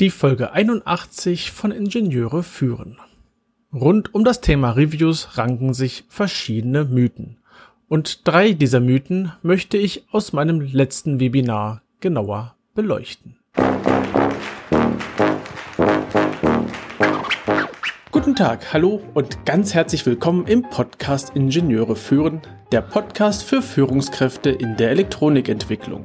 Die Folge 81 von Ingenieure führen. Rund um das Thema Reviews ranken sich verschiedene Mythen. Und drei dieser Mythen möchte ich aus meinem letzten Webinar genauer beleuchten. Guten Tag, hallo und ganz herzlich willkommen im Podcast Ingenieure führen, der Podcast für Führungskräfte in der Elektronikentwicklung.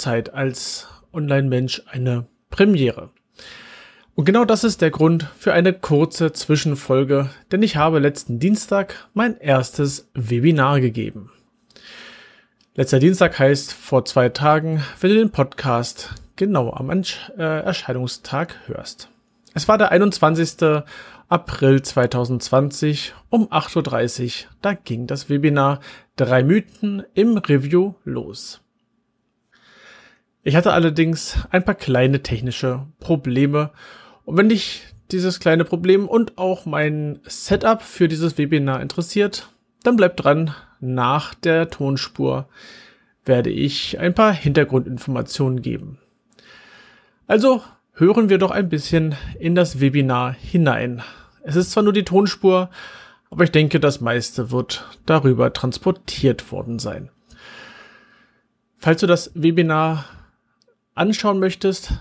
Zeit als Online-Mensch eine Premiere. Und genau das ist der Grund für eine kurze Zwischenfolge, denn ich habe letzten Dienstag mein erstes Webinar gegeben. Letzter Dienstag heißt vor zwei Tagen, wenn du den Podcast genau am äh, Erscheinungstag hörst. Es war der 21. April 2020 um 8.30 Uhr. Da ging das Webinar Drei Mythen im Review los. Ich hatte allerdings ein paar kleine technische Probleme. Und wenn dich dieses kleine Problem und auch mein Setup für dieses Webinar interessiert, dann bleib dran. Nach der Tonspur werde ich ein paar Hintergrundinformationen geben. Also hören wir doch ein bisschen in das Webinar hinein. Es ist zwar nur die Tonspur, aber ich denke, das meiste wird darüber transportiert worden sein. Falls du das Webinar anschauen möchtest,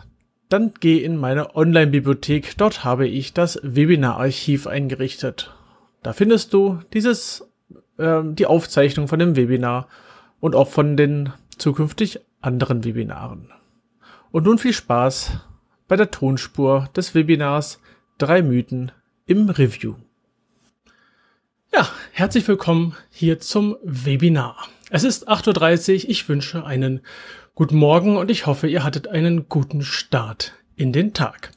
dann geh in meine Online-Bibliothek. Dort habe ich das Webinar-Archiv eingerichtet. Da findest du dieses, äh, die Aufzeichnung von dem Webinar und auch von den zukünftig anderen Webinaren. Und nun viel Spaß bei der Tonspur des Webinars Drei Mythen im Review. Ja, herzlich willkommen hier zum Webinar. Es ist 8.30 Uhr. Ich wünsche einen Guten Morgen und ich hoffe, ihr hattet einen guten Start in den Tag.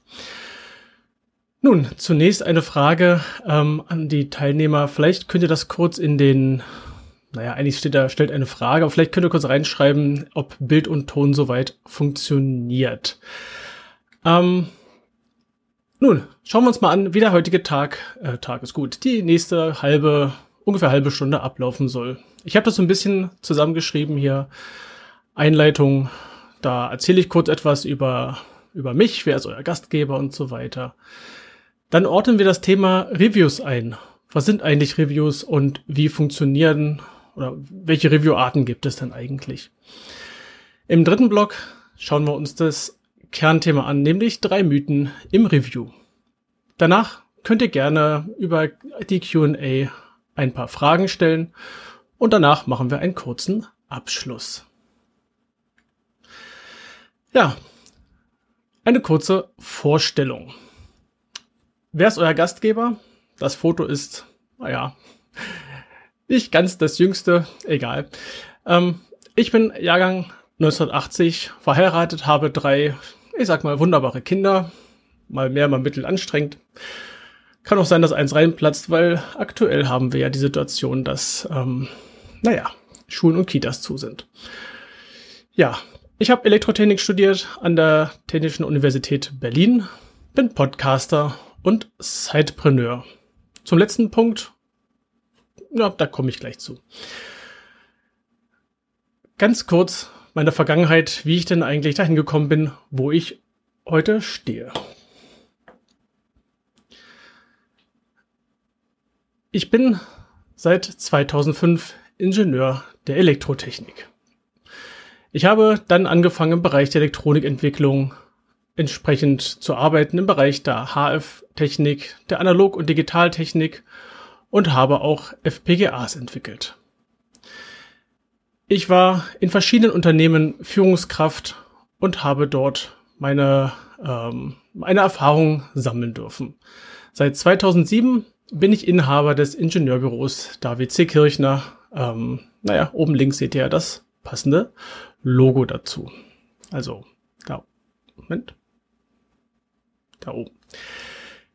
Nun, zunächst eine Frage ähm, an die Teilnehmer. Vielleicht könnt ihr das kurz in den, naja, eigentlich steht da, stellt eine Frage, aber vielleicht könnt ihr kurz reinschreiben, ob Bild und Ton soweit funktioniert. Ähm, nun, schauen wir uns mal an, wie der heutige Tag, äh, Tag ist gut, die nächste halbe, ungefähr halbe Stunde ablaufen soll. Ich habe das so ein bisschen zusammengeschrieben hier Einleitung. Da erzähle ich kurz etwas über, über mich, wer ist euer Gastgeber und so weiter. Dann ordnen wir das Thema Reviews ein. Was sind eigentlich Reviews und wie funktionieren oder welche Review-Arten gibt es denn eigentlich? Im dritten Block schauen wir uns das Kernthema an, nämlich drei Mythen im Review. Danach könnt ihr gerne über die Q&A ein paar Fragen stellen und danach machen wir einen kurzen Abschluss. Ja, eine kurze Vorstellung. Wer ist euer Gastgeber? Das Foto ist, naja, nicht ganz das jüngste, egal. Ähm, ich bin Jahrgang 1980, verheiratet, habe drei, ich sag mal, wunderbare Kinder. Mal mehr, mal mittel anstrengend. Kann auch sein, dass eins reinplatzt, weil aktuell haben wir ja die Situation, dass, ähm, naja, Schulen und Kitas zu sind. Ja, ich habe Elektrotechnik studiert an der Technischen Universität Berlin, bin Podcaster und Sidepreneur. Zum letzten Punkt, ja, da komme ich gleich zu. Ganz kurz meine Vergangenheit, wie ich denn eigentlich dahin gekommen bin, wo ich heute stehe. Ich bin seit 2005 Ingenieur der Elektrotechnik. Ich habe dann angefangen im Bereich der Elektronikentwicklung entsprechend zu arbeiten im Bereich der HF-Technik, der Analog- und Digitaltechnik und habe auch FPGAs entwickelt. Ich war in verschiedenen Unternehmen Führungskraft und habe dort meine, ähm, meine Erfahrung sammeln dürfen. Seit 2007 bin ich Inhaber des Ingenieurbüros David C. Kirchner. Ähm, naja, oben links seht ihr das passende Logo dazu. Also, da, Moment. Da oben.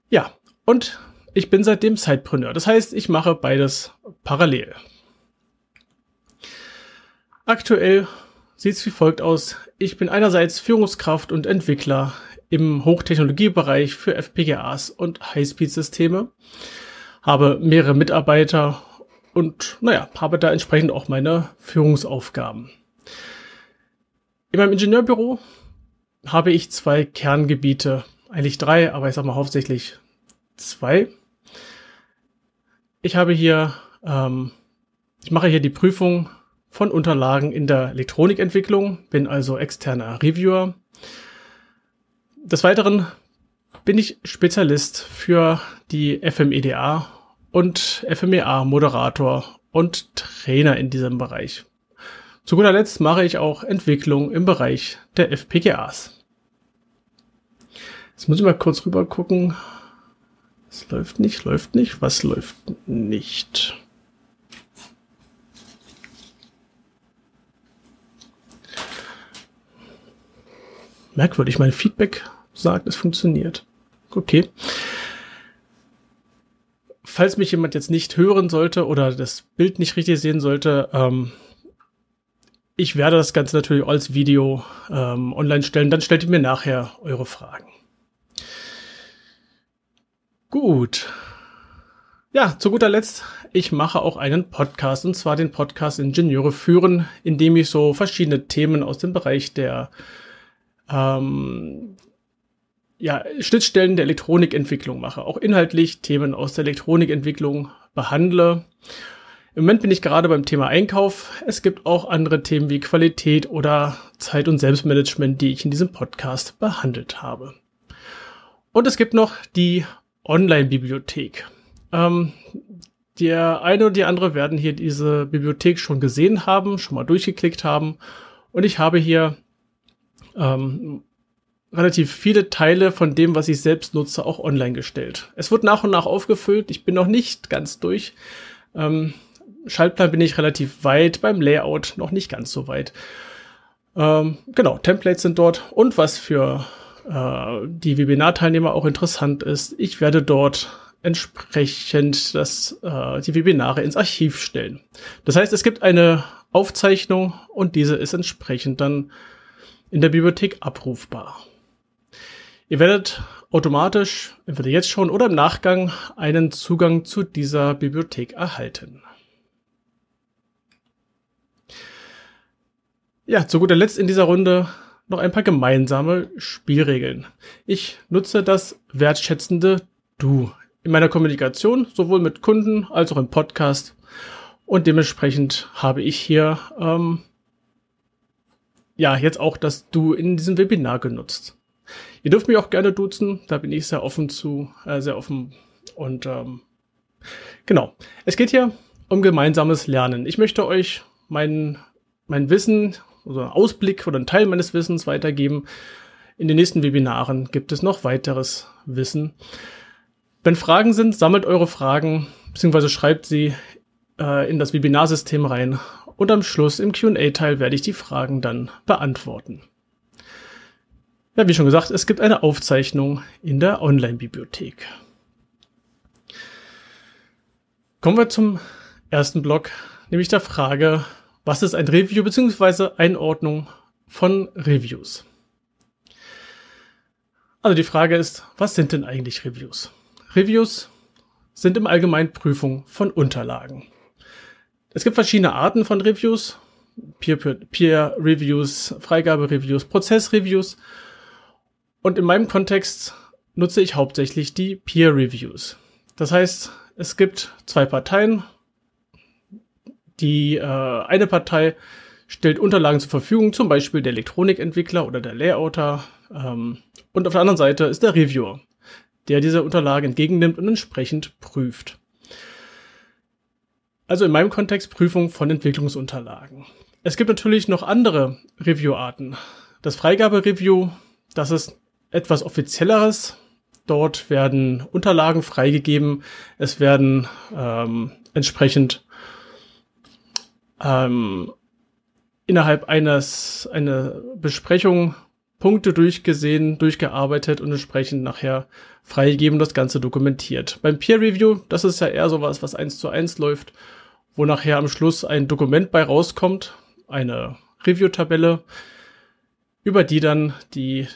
Ja, und ich bin seitdem Zeitpreneur. Das heißt, ich mache beides parallel. Aktuell sieht es wie folgt aus. Ich bin einerseits Führungskraft und Entwickler im Hochtechnologiebereich für FPGAs und Highspeed-Systeme, habe mehrere Mitarbeiter und naja, habe da entsprechend auch meine Führungsaufgaben. In meinem Ingenieurbüro habe ich zwei Kerngebiete, eigentlich drei, aber ich sag mal hauptsächlich zwei. Ich habe hier, ähm, ich mache hier die Prüfung von Unterlagen in der Elektronikentwicklung, bin also externer Reviewer. Des Weiteren bin ich Spezialist für die FMEDA und FMEA Moderator und Trainer in diesem Bereich. Zu guter Letzt mache ich auch Entwicklung im Bereich der FPGAs. Jetzt muss ich mal kurz rüber gucken. Es läuft nicht, läuft nicht. Was läuft nicht? Merkwürdig, mein Feedback sagt, es funktioniert. Okay. Falls mich jemand jetzt nicht hören sollte oder das Bild nicht richtig sehen sollte, ähm, ich werde das Ganze natürlich als Video ähm, online stellen. Dann stellt ihr mir nachher eure Fragen. Gut. Ja, zu guter Letzt, ich mache auch einen Podcast und zwar den Podcast Ingenieure führen, in dem ich so verschiedene Themen aus dem Bereich der ähm, ja, Schnittstellen der Elektronikentwicklung mache, auch inhaltlich Themen aus der Elektronikentwicklung behandle. Im Moment bin ich gerade beim Thema Einkauf. Es gibt auch andere Themen wie Qualität oder Zeit- und Selbstmanagement, die ich in diesem Podcast behandelt habe. Und es gibt noch die Online-Bibliothek. Ähm, der eine oder die andere werden hier diese Bibliothek schon gesehen haben, schon mal durchgeklickt haben. Und ich habe hier ähm, relativ viele Teile von dem, was ich selbst nutze, auch online gestellt. Es wird nach und nach aufgefüllt. Ich bin noch nicht ganz durch. Ähm, Schaltplan bin ich relativ weit, beim Layout noch nicht ganz so weit. Ähm, genau, Templates sind dort und was für äh, die Webinar-Teilnehmer auch interessant ist, ich werde dort entsprechend das, äh, die Webinare ins Archiv stellen. Das heißt, es gibt eine Aufzeichnung und diese ist entsprechend dann in der Bibliothek abrufbar. Ihr werdet automatisch, entweder jetzt schon oder im Nachgang, einen Zugang zu dieser Bibliothek erhalten. Ja, zu guter Letzt in dieser Runde noch ein paar gemeinsame Spielregeln. Ich nutze das wertschätzende Du in meiner Kommunikation, sowohl mit Kunden als auch im Podcast. Und dementsprechend habe ich hier ähm, ja jetzt auch das Du in diesem Webinar genutzt. Ihr dürft mich auch gerne duzen, da bin ich sehr offen zu, äh, sehr offen. Und ähm, genau, es geht hier um gemeinsames Lernen. Ich möchte euch mein, mein Wissen, also einen Ausblick oder einen Teil meines Wissens weitergeben. In den nächsten Webinaren gibt es noch weiteres Wissen. Wenn Fragen sind, sammelt eure Fragen, beziehungsweise schreibt sie äh, in das Webinarsystem rein. Und am Schluss im QA-Teil werde ich die Fragen dann beantworten. Ja, wie schon gesagt, es gibt eine Aufzeichnung in der Online-Bibliothek. Kommen wir zum ersten Block, nämlich der Frage, was ist ein Review bzw. Einordnung von Reviews? Also die Frage ist, was sind denn eigentlich Reviews? Reviews sind im Allgemeinen Prüfung von Unterlagen. Es gibt verschiedene Arten von Reviews. Peer-Reviews, Freigabe-Reviews, Prozess-Reviews und in meinem Kontext nutze ich hauptsächlich die Peer Reviews. Das heißt, es gibt zwei Parteien. Die äh, eine Partei stellt Unterlagen zur Verfügung, zum Beispiel der Elektronikentwickler oder der Layouter. Ähm, und auf der anderen Seite ist der Reviewer, der diese Unterlagen entgegennimmt und entsprechend prüft. Also in meinem Kontext Prüfung von Entwicklungsunterlagen. Es gibt natürlich noch andere Review-Arten. Das Freigabe-Review, das ist etwas offizielleres. Dort werden Unterlagen freigegeben. Es werden ähm, entsprechend ähm, innerhalb eines einer Besprechung Punkte durchgesehen, durchgearbeitet und entsprechend nachher freigegeben das Ganze dokumentiert. Beim Peer Review, das ist ja eher sowas, was eins zu eins läuft, wo nachher am Schluss ein Dokument bei rauskommt, eine Review-Tabelle, über die dann die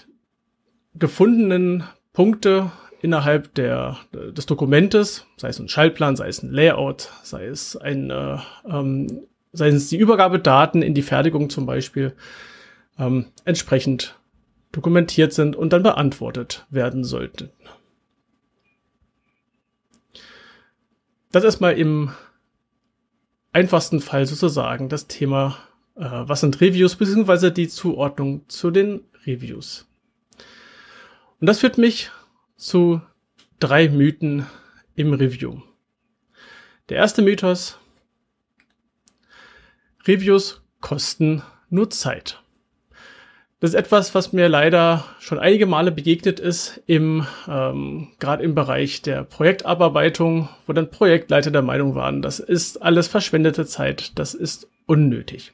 gefundenen Punkte innerhalb der, des Dokumentes, sei es ein Schaltplan, sei es ein Layout, sei es ein, äh, ähm, sei es die Übergabedaten in die Fertigung zum Beispiel, ähm, entsprechend dokumentiert sind und dann beantwortet werden sollten. Das ist mal im einfachsten Fall sozusagen das Thema, äh, was sind Reviews, beziehungsweise die Zuordnung zu den Reviews. Und das führt mich zu drei Mythen im Review. Der erste Mythos, Reviews kosten nur Zeit. Das ist etwas, was mir leider schon einige Male begegnet ist, im ähm, gerade im Bereich der Projektabarbeitung, wo dann Projektleiter der Meinung waren, das ist alles verschwendete Zeit, das ist unnötig.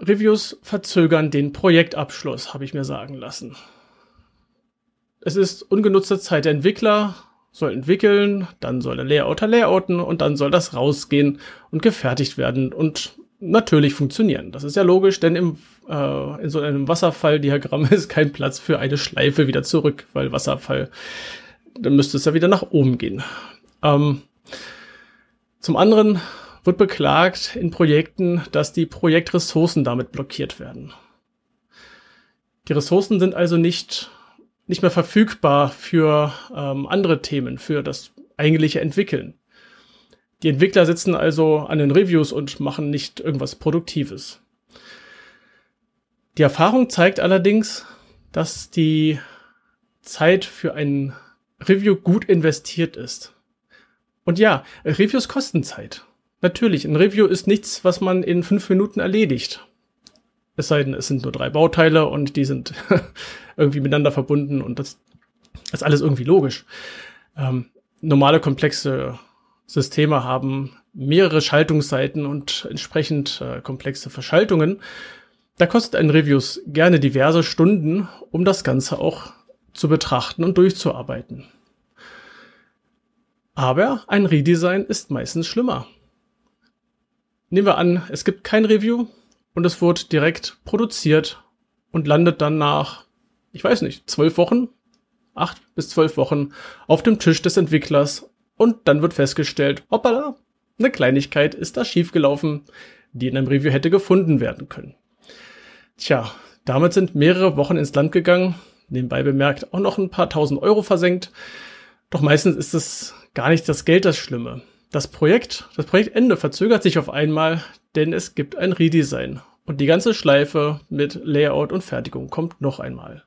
Reviews verzögern den Projektabschluss, habe ich mir sagen lassen. Es ist ungenutzte Zeit. Der Entwickler soll entwickeln, dann soll der Layouter layouten und dann soll das rausgehen und gefertigt werden und natürlich funktionieren. Das ist ja logisch, denn im, äh, in so einem Wasserfalldiagramm ist kein Platz für eine Schleife wieder zurück, weil Wasserfall, dann müsste es ja wieder nach oben gehen. Ähm, zum anderen wird beklagt in Projekten, dass die Projektressourcen damit blockiert werden. Die Ressourcen sind also nicht, nicht mehr verfügbar für ähm, andere Themen, für das eigentliche Entwickeln. Die Entwickler sitzen also an den Reviews und machen nicht irgendwas Produktives. Die Erfahrung zeigt allerdings, dass die Zeit für ein Review gut investiert ist. Und ja, Reviews kosten Zeit. Natürlich, ein Review ist nichts, was man in fünf Minuten erledigt. Es sei denn, es sind nur drei Bauteile und die sind irgendwie miteinander verbunden und das ist alles irgendwie logisch. Ähm, normale komplexe Systeme haben mehrere Schaltungsseiten und entsprechend äh, komplexe Verschaltungen. Da kostet ein Reviews gerne diverse Stunden, um das Ganze auch zu betrachten und durchzuarbeiten. Aber ein Redesign ist meistens schlimmer. Nehmen wir an, es gibt kein Review und es wird direkt produziert und landet dann nach, ich weiß nicht, zwölf Wochen, acht bis zwölf Wochen auf dem Tisch des Entwicklers und dann wird festgestellt, hoppala, eine Kleinigkeit ist da schiefgelaufen, die in einem Review hätte gefunden werden können. Tja, damit sind mehrere Wochen ins Land gegangen, nebenbei bemerkt auch noch ein paar tausend Euro versenkt. Doch meistens ist es gar nicht das Geld das Schlimme. Das Projekt, das Projektende verzögert sich auf einmal, denn es gibt ein Redesign. Und die ganze Schleife mit Layout und Fertigung kommt noch einmal.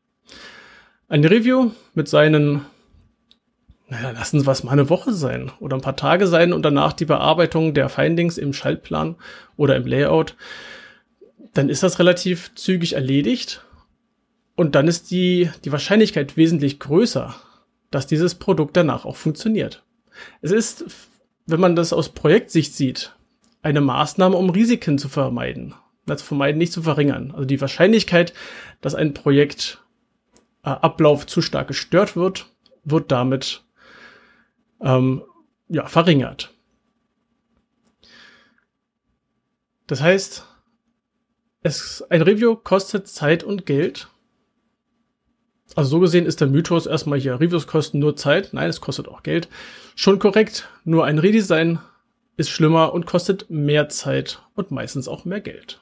Ein Review mit seinen, naja, lassen Sie was mal eine Woche sein oder ein paar Tage sein und danach die Bearbeitung der Findings im Schaltplan oder im Layout, dann ist das relativ zügig erledigt und dann ist die, die Wahrscheinlichkeit wesentlich größer, dass dieses Produkt danach auch funktioniert. Es ist wenn man das aus Projektsicht sieht, eine Maßnahme, um Risiken zu vermeiden. zu vermeiden, nicht zu verringern. Also die Wahrscheinlichkeit, dass ein Projektablauf äh, zu stark gestört wird, wird damit ähm, ja, verringert. Das heißt, es, ein Review kostet Zeit und Geld also so gesehen ist der Mythos erstmal hier, Reviews kosten nur Zeit. Nein, es kostet auch Geld. Schon korrekt, nur ein Redesign ist schlimmer und kostet mehr Zeit und meistens auch mehr Geld.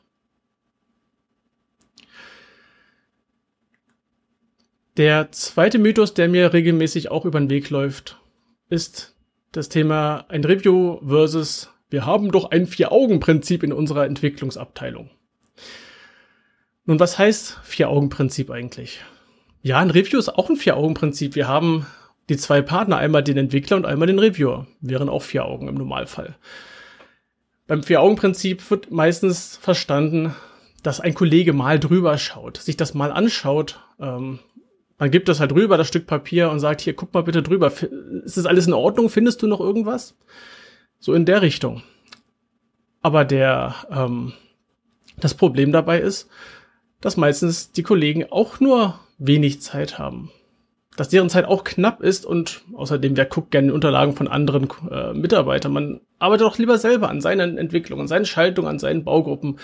Der zweite Mythos, der mir regelmäßig auch über den Weg läuft, ist das Thema ein Review versus wir haben doch ein Vier-Augen-Prinzip in unserer Entwicklungsabteilung. Nun, was heißt Vier-Augen-Prinzip eigentlich? Ja, ein Review ist auch ein Vier-Augen-Prinzip. Wir haben die zwei Partner, einmal den Entwickler und einmal den Reviewer. Wären auch vier Augen im Normalfall. Beim Vier-Augen-Prinzip wird meistens verstanden, dass ein Kollege mal drüber schaut, sich das mal anschaut. Ähm, man gibt das halt rüber, das Stück Papier, und sagt, hier, guck mal bitte drüber. Ist das alles in Ordnung? Findest du noch irgendwas? So in der Richtung. Aber der, ähm, das Problem dabei ist, dass meistens die Kollegen auch nur wenig Zeit haben. Dass deren Zeit auch knapp ist und außerdem, wer guckt gerne Unterlagen von anderen äh, Mitarbeitern? Man arbeitet doch lieber selber an seinen Entwicklungen, an seinen Schaltungen, an seinen Baugruppen,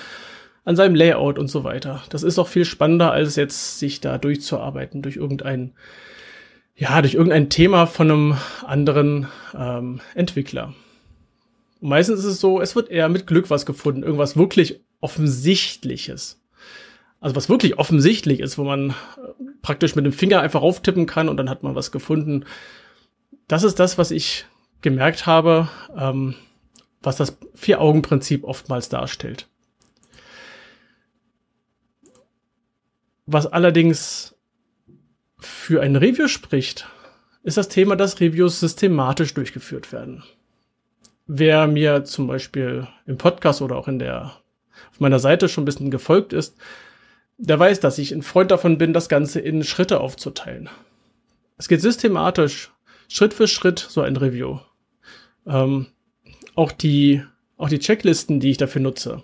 an seinem Layout und so weiter. Das ist auch viel spannender, als jetzt sich da durchzuarbeiten durch irgendein, ja, durch irgendein Thema von einem anderen ähm, Entwickler. Und meistens ist es so, es wird eher mit Glück was gefunden, irgendwas wirklich Offensichtliches. Also was wirklich offensichtlich ist, wo man praktisch mit dem Finger einfach auftippen kann und dann hat man was gefunden. Das ist das, was ich gemerkt habe, ähm, was das Vier-Augen-Prinzip oftmals darstellt. Was allerdings für ein Review spricht, ist das Thema, dass Reviews systematisch durchgeführt werden. Wer mir zum Beispiel im Podcast oder auch in der, auf meiner Seite schon ein bisschen gefolgt ist, der weiß, dass ich ein Freund davon bin, das Ganze in Schritte aufzuteilen. Es geht systematisch, Schritt für Schritt, so ein Review. Ähm, auch die, auch die Checklisten, die ich dafür nutze,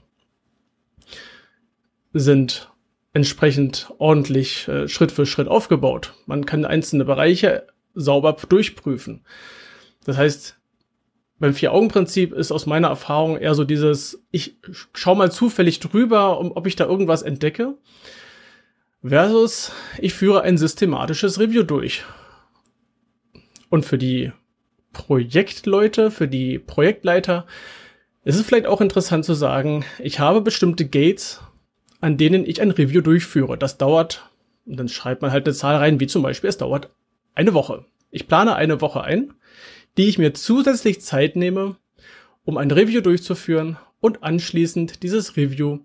sind entsprechend ordentlich äh, Schritt für Schritt aufgebaut. Man kann einzelne Bereiche sauber durchprüfen. Das heißt, beim Vier-Augen-Prinzip ist aus meiner Erfahrung eher so dieses, ich schau mal zufällig drüber, um, ob ich da irgendwas entdecke, versus ich führe ein systematisches Review durch. Und für die Projektleute, für die Projektleiter ist es vielleicht auch interessant zu sagen, ich habe bestimmte Gates, an denen ich ein Review durchführe. Das dauert, und dann schreibt man halt eine Zahl rein, wie zum Beispiel, es dauert eine Woche. Ich plane eine Woche ein die ich mir zusätzlich Zeit nehme, um ein Review durchzuführen und anschließend dieses Review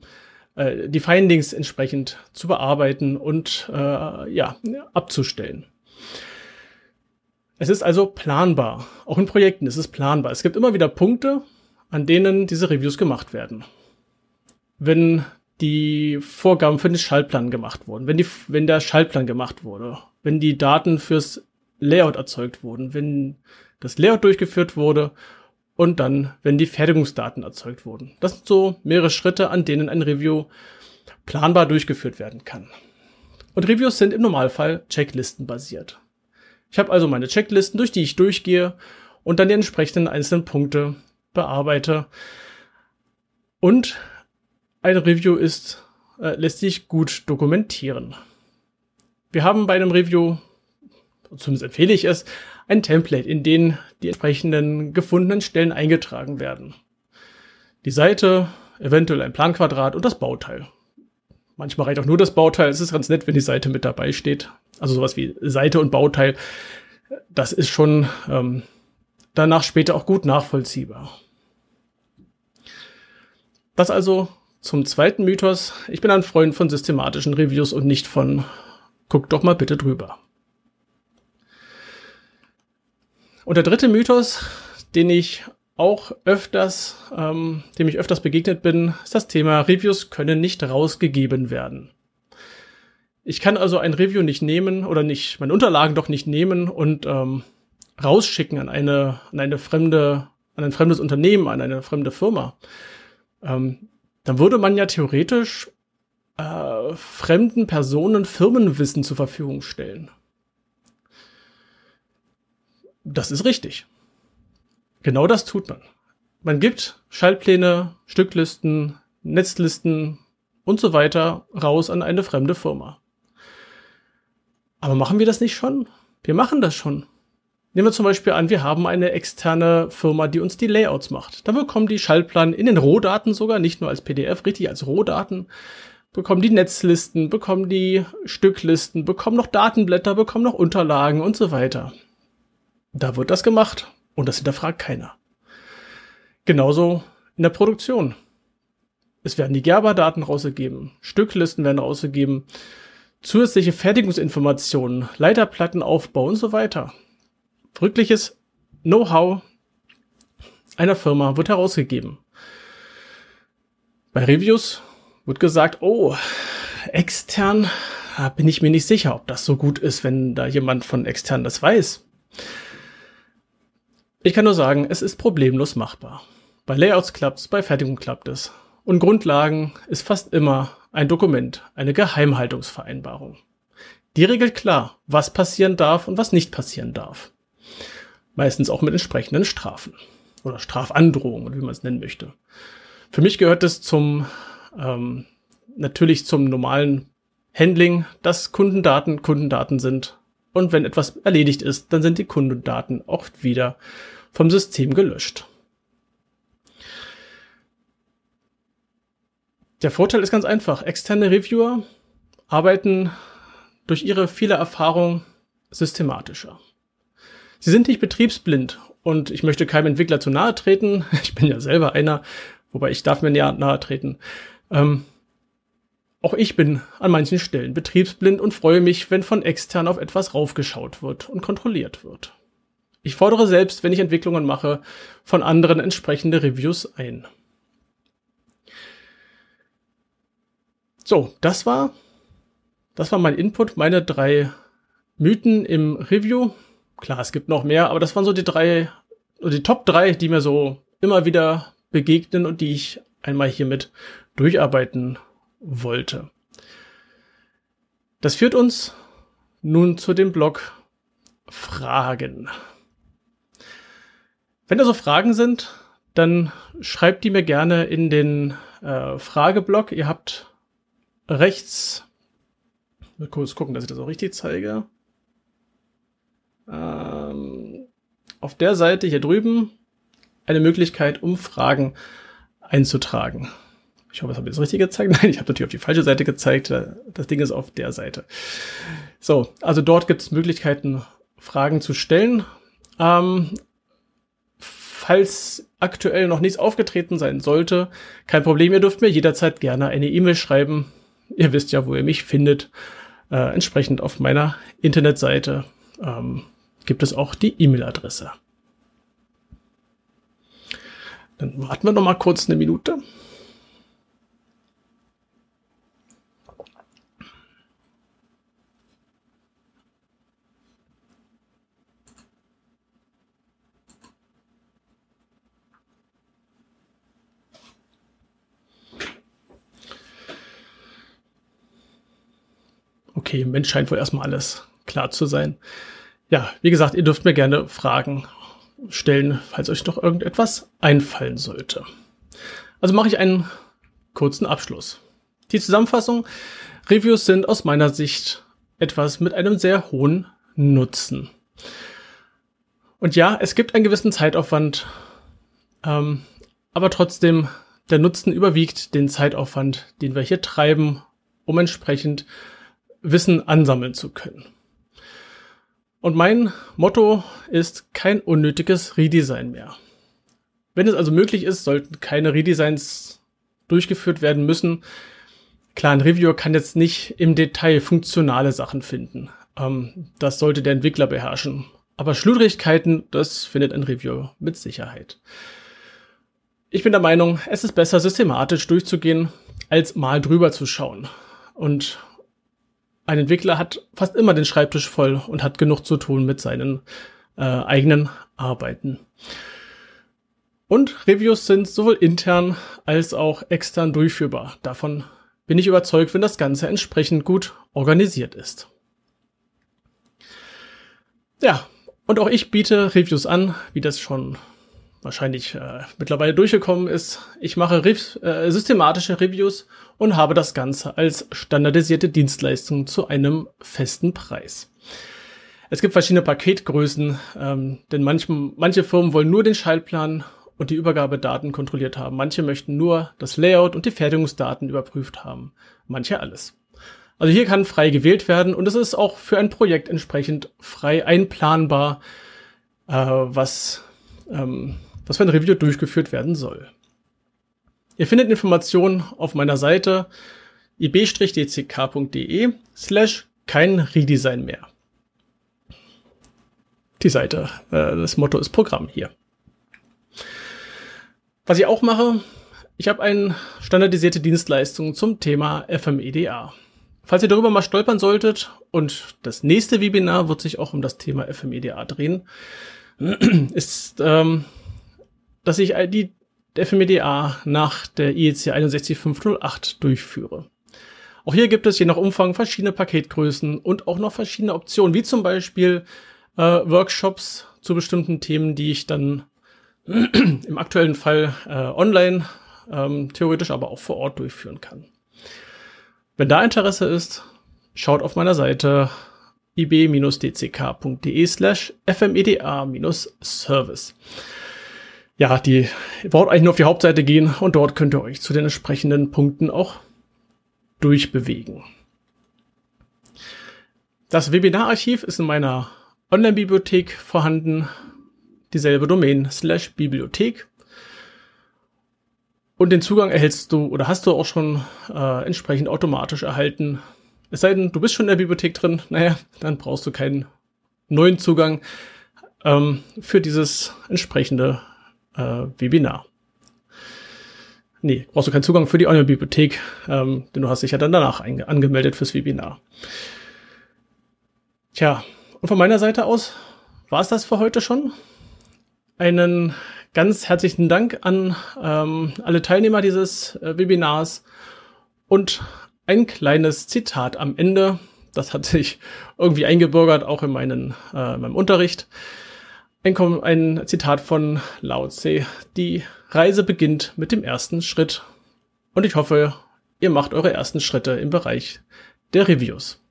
äh, die Findings entsprechend zu bearbeiten und äh, ja abzustellen. Es ist also planbar. Auch in Projekten ist es planbar. Es gibt immer wieder Punkte, an denen diese Reviews gemacht werden. Wenn die Vorgaben für den Schaltplan gemacht wurden, wenn, die, wenn der Schaltplan gemacht wurde, wenn die Daten fürs Layout erzeugt wurden, wenn das Layout durchgeführt wurde und dann, wenn die Fertigungsdaten erzeugt wurden. Das sind so mehrere Schritte, an denen ein Review planbar durchgeführt werden kann. Und Reviews sind im Normalfall Checklisten basiert. Ich habe also meine Checklisten, durch die ich durchgehe und dann die entsprechenden einzelnen Punkte bearbeite. Und ein Review ist, äh, lässt sich gut dokumentieren. Wir haben bei einem Review, zumindest empfehle ich es, ein Template, in dem die entsprechenden gefundenen Stellen eingetragen werden. Die Seite, eventuell ein Planquadrat und das Bauteil. Manchmal reicht auch nur das Bauteil. Es ist ganz nett, wenn die Seite mit dabei steht. Also sowas wie Seite und Bauteil. Das ist schon ähm, danach später auch gut nachvollziehbar. Das also zum zweiten Mythos. Ich bin ein Freund von systematischen Reviews und nicht von guck doch mal bitte drüber. Und der dritte Mythos, den ich auch öfters, ähm, dem ich öfters begegnet bin, ist das Thema Reviews können nicht rausgegeben werden. Ich kann also ein Review nicht nehmen oder nicht, meine Unterlagen doch nicht nehmen und ähm, rausschicken an eine, an eine fremde, an ein fremdes Unternehmen, an eine fremde Firma. Ähm, dann würde man ja theoretisch äh, fremden Personen Firmenwissen zur Verfügung stellen. Das ist richtig. Genau das tut man. Man gibt Schaltpläne, Stücklisten, Netzlisten und so weiter raus an eine fremde Firma. Aber machen wir das nicht schon? Wir machen das schon. Nehmen wir zum Beispiel an, wir haben eine externe Firma, die uns die Layouts macht. Dann bekommen die Schaltplan in den Rohdaten sogar, nicht nur als PDF, richtig als Rohdaten, bekommen die Netzlisten, bekommen die Stücklisten, bekommen noch Datenblätter, bekommen noch Unterlagen und so weiter. Da wird das gemacht und das hinterfragt keiner. Genauso in der Produktion. Es werden die Gerber-Daten rausgegeben, Stücklisten werden rausgegeben, zusätzliche Fertigungsinformationen, Leiterplattenaufbau und so weiter. Wirkliches Know-how einer Firma wird herausgegeben. Bei Reviews wird gesagt, oh, extern bin ich mir nicht sicher, ob das so gut ist, wenn da jemand von extern das weiß. Ich kann nur sagen, es ist problemlos machbar. Bei Layouts klappt's, bei Fertigung klappt es. Und Grundlagen ist fast immer ein Dokument, eine Geheimhaltungsvereinbarung. Die regelt klar, was passieren darf und was nicht passieren darf. Meistens auch mit entsprechenden Strafen oder Strafandrohungen, wie man es nennen möchte. Für mich gehört es zum ähm, natürlich zum normalen Handling, dass Kundendaten Kundendaten sind. Und wenn etwas erledigt ist, dann sind die Kundendaten auch wieder vom System gelöscht. Der Vorteil ist ganz einfach. Externe Reviewer arbeiten durch ihre viele Erfahrung systematischer. Sie sind nicht betriebsblind und ich möchte keinem Entwickler zu nahe treten. Ich bin ja selber einer, wobei ich darf mir nahe treten. Ähm, auch ich bin an manchen Stellen betriebsblind und freue mich, wenn von extern auf etwas raufgeschaut wird und kontrolliert wird. Ich fordere selbst, wenn ich Entwicklungen mache, von anderen entsprechende Reviews ein. So, das war, das war mein Input, meine drei Mythen im Review. Klar, es gibt noch mehr, aber das waren so die drei, die Top drei, die mir so immer wieder begegnen und die ich einmal hiermit durcharbeiten wollte. Das führt uns nun zu dem Blog Fragen. Wenn da so Fragen sind, dann schreibt die mir gerne in den äh, Frageblock. Ihr habt rechts, mal kurz gucken, dass ich das auch richtig zeige. Ähm, auf der Seite hier drüben eine Möglichkeit, um Fragen einzutragen. Ich hoffe, es habe ich das richtig gezeigt. Nein, ich habe natürlich auf die falsche Seite gezeigt. Das Ding ist auf der Seite. So, also dort gibt es Möglichkeiten, Fragen zu stellen. Ähm, falls aktuell noch nichts aufgetreten sein sollte, kein Problem, ihr dürft mir jederzeit gerne eine E-Mail schreiben. Ihr wisst ja, wo ihr mich findet. Äh, entsprechend auf meiner Internetseite ähm, gibt es auch die E-Mail-Adresse. Dann warten wir noch mal kurz eine Minute. Okay, Mensch scheint wohl erstmal alles klar zu sein. Ja, wie gesagt, ihr dürft mir gerne Fragen stellen, falls euch noch irgendetwas einfallen sollte. Also mache ich einen kurzen Abschluss. Die Zusammenfassung. Reviews sind aus meiner Sicht etwas mit einem sehr hohen Nutzen. Und ja, es gibt einen gewissen Zeitaufwand, ähm, aber trotzdem der Nutzen überwiegt den Zeitaufwand, den wir hier treiben, um entsprechend Wissen ansammeln zu können. Und mein Motto ist kein unnötiges Redesign mehr. Wenn es also möglich ist, sollten keine Redesigns durchgeführt werden müssen. Klar, ein Reviewer kann jetzt nicht im Detail funktionale Sachen finden. Ähm, das sollte der Entwickler beherrschen. Aber Schludrigkeiten, das findet ein Reviewer mit Sicherheit. Ich bin der Meinung, es ist besser, systematisch durchzugehen, als mal drüber zu schauen. Und ein Entwickler hat fast immer den Schreibtisch voll und hat genug zu tun mit seinen äh, eigenen Arbeiten. Und Reviews sind sowohl intern als auch extern durchführbar. Davon bin ich überzeugt, wenn das Ganze entsprechend gut organisiert ist. Ja, und auch ich biete Reviews an, wie das schon wahrscheinlich äh, mittlerweile durchgekommen ist. Ich mache Rev äh, systematische Reviews und habe das Ganze als standardisierte Dienstleistung zu einem festen Preis. Es gibt verschiedene Paketgrößen, ähm, denn manche, manche Firmen wollen nur den Schaltplan und die Übergabedaten kontrolliert haben. Manche möchten nur das Layout und die Fertigungsdaten überprüft haben. Manche alles. Also hier kann frei gewählt werden und es ist auch für ein Projekt entsprechend frei einplanbar, äh, was ähm, was für ein Review durchgeführt werden soll. Ihr findet Informationen auf meiner Seite ib-dck.de slash kein Redesign mehr. Die Seite, äh, das Motto ist Programm hier. Was ich auch mache, ich habe eine standardisierte Dienstleistung zum Thema FMEDA. Falls ihr darüber mal stolpern solltet und das nächste Webinar wird sich auch um das Thema FMEDA drehen, ist ähm, dass ich die FMEDA nach der IEC 61508 durchführe. Auch hier gibt es je nach Umfang verschiedene Paketgrößen und auch noch verschiedene Optionen, wie zum Beispiel äh, Workshops zu bestimmten Themen, die ich dann im aktuellen Fall äh, online, ähm, theoretisch aber auch vor Ort durchführen kann. Wenn da Interesse ist, schaut auf meiner Seite ib-dck.de slash fmeda-service. Ja, die braucht eigentlich nur auf die Hauptseite gehen und dort könnt ihr euch zu den entsprechenden Punkten auch durchbewegen. Das Webinararchiv ist in meiner Online-Bibliothek vorhanden. Dieselbe Domain slash Bibliothek. Und den Zugang erhältst du oder hast du auch schon äh, entsprechend automatisch erhalten. Es sei denn, du bist schon in der Bibliothek drin, naja, dann brauchst du keinen neuen Zugang ähm, für dieses entsprechende äh, Webinar. Nee, brauchst du keinen Zugang für die Online-Bibliothek, ähm, denn du hast dich ja dann danach angemeldet fürs Webinar. Tja, und von meiner Seite aus war es das für heute schon. Einen ganz herzlichen Dank an ähm, alle Teilnehmer dieses äh, Webinars und ein kleines Zitat am Ende. Das hat sich irgendwie eingebürgert, auch in, meinen, äh, in meinem Unterricht. Ein, ein Zitat von Lao Tse. Die Reise beginnt mit dem ersten Schritt. Und ich hoffe, ihr macht eure ersten Schritte im Bereich der Reviews.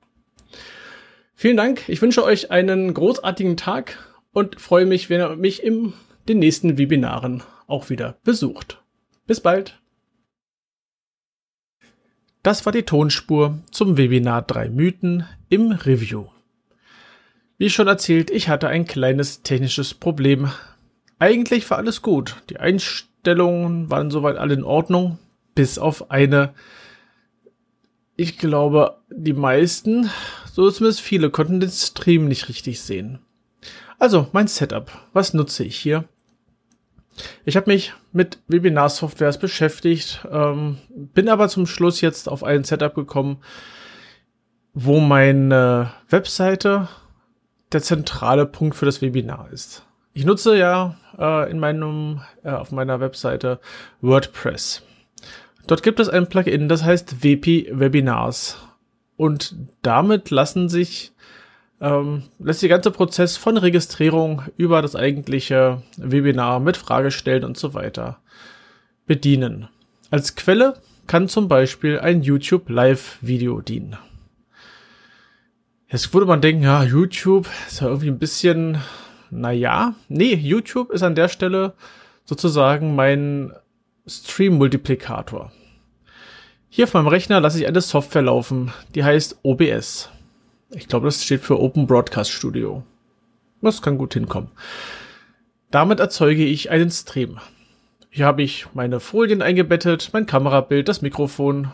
Vielen Dank. Ich wünsche euch einen großartigen Tag und freue mich, wenn ihr mich in den nächsten Webinaren auch wieder besucht. Bis bald. Das war die Tonspur zum Webinar 3 Mythen im Review. Wie schon erzählt, ich hatte ein kleines technisches Problem. Eigentlich war alles gut. Die Einstellungen waren soweit alle in Ordnung, bis auf eine. Ich glaube, die meisten so zumindest viele konnten den Stream nicht richtig sehen. Also, mein Setup. Was nutze ich hier? Ich habe mich mit Webinar-Softwares beschäftigt, ähm, bin aber zum Schluss jetzt auf ein Setup gekommen, wo meine Webseite der zentrale Punkt für das Webinar ist. Ich nutze ja äh, in meinem, äh, auf meiner Webseite WordPress. Dort gibt es ein Plugin, das heißt WP Webinars. Und damit lassen sich ähm, lässt der ganze Prozess von Registrierung über das eigentliche Webinar mit Fragestellen und so weiter bedienen. Als Quelle kann zum Beispiel ein YouTube Live-Video dienen. Jetzt würde man denken, ja, YouTube ist ja irgendwie ein bisschen, naja, nee, YouTube ist an der Stelle sozusagen mein Stream-Multiplikator. Hier auf meinem Rechner lasse ich eine Software laufen, die heißt OBS. Ich glaube, das steht für Open Broadcast Studio. Das kann gut hinkommen. Damit erzeuge ich einen Stream. Hier habe ich meine Folien eingebettet, mein Kamerabild, das Mikrofon.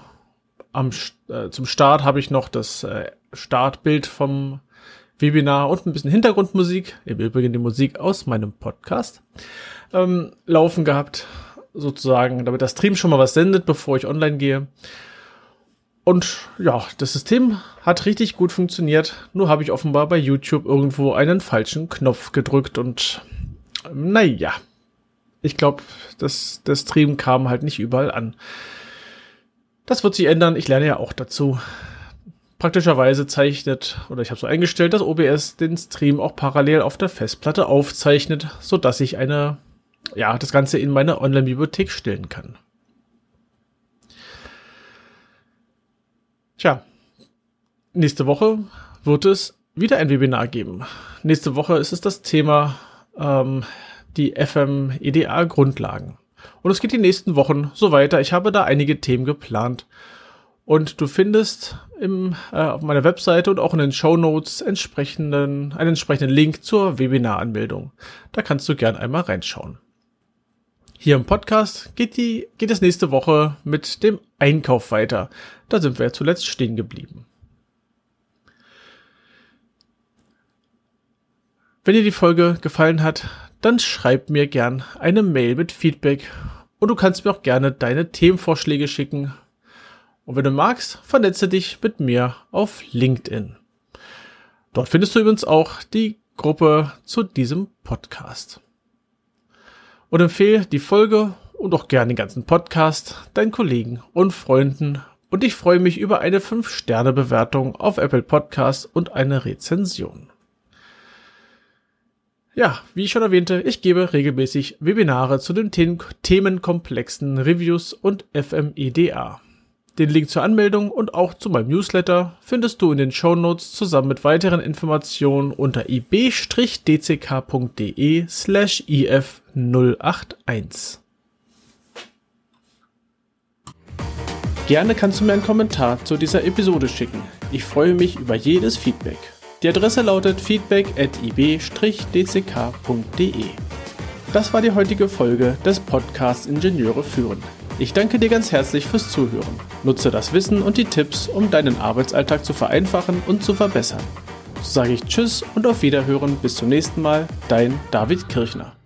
Am, äh, zum Start habe ich noch das äh, Startbild vom Webinar und ein bisschen Hintergrundmusik, im Übrigen die Musik aus meinem Podcast, ähm, laufen gehabt sozusagen, damit der Stream schon mal was sendet, bevor ich online gehe. Und ja, das System hat richtig gut funktioniert. Nur habe ich offenbar bei YouTube irgendwo einen falschen Knopf gedrückt und naja, ich glaube, das, der Stream kam halt nicht überall an. Das wird sich ändern. Ich lerne ja auch dazu. Praktischerweise zeichnet, oder ich habe so eingestellt, dass OBS den Stream auch parallel auf der Festplatte aufzeichnet, so dass ich eine ja, das Ganze in meine Online-Bibliothek stellen kann. Tja, nächste Woche wird es wieder ein Webinar geben. Nächste Woche ist es das Thema ähm, die FM-EDA-Grundlagen. Und es geht die nächsten Wochen so weiter. Ich habe da einige Themen geplant. Und du findest im, äh, auf meiner Webseite und auch in den Show Notes entsprechenden, einen entsprechenden Link zur Webinaranmeldung. Da kannst du gern einmal reinschauen. Hier im Podcast geht, die, geht es nächste Woche mit dem Einkauf weiter. Da sind wir zuletzt stehen geblieben. Wenn dir die Folge gefallen hat, dann schreib mir gern eine Mail mit Feedback und du kannst mir auch gerne deine Themenvorschläge schicken. Und wenn du magst, vernetze dich mit mir auf LinkedIn. Dort findest du übrigens auch die Gruppe zu diesem Podcast und empfehle die Folge und auch gerne den ganzen Podcast deinen Kollegen und Freunden und ich freue mich über eine 5-Sterne-Bewertung auf Apple Podcast und eine Rezension. Ja, wie ich schon erwähnte, ich gebe regelmäßig Webinare zu den Themenkomplexen Reviews und FMEDA. Den Link zur Anmeldung und auch zu meinem Newsletter findest du in den Show Notes zusammen mit weiteren Informationen unter ib-dck.de slash if081. Gerne kannst du mir einen Kommentar zu dieser Episode schicken. Ich freue mich über jedes Feedback. Die Adresse lautet feedback at ib-dck.de. Das war die heutige Folge des Podcasts Ingenieure führen. Ich danke dir ganz herzlich fürs Zuhören. Nutze das Wissen und die Tipps, um deinen Arbeitsalltag zu vereinfachen und zu verbessern. So sage ich Tschüss und auf Wiederhören bis zum nächsten Mal, dein David Kirchner.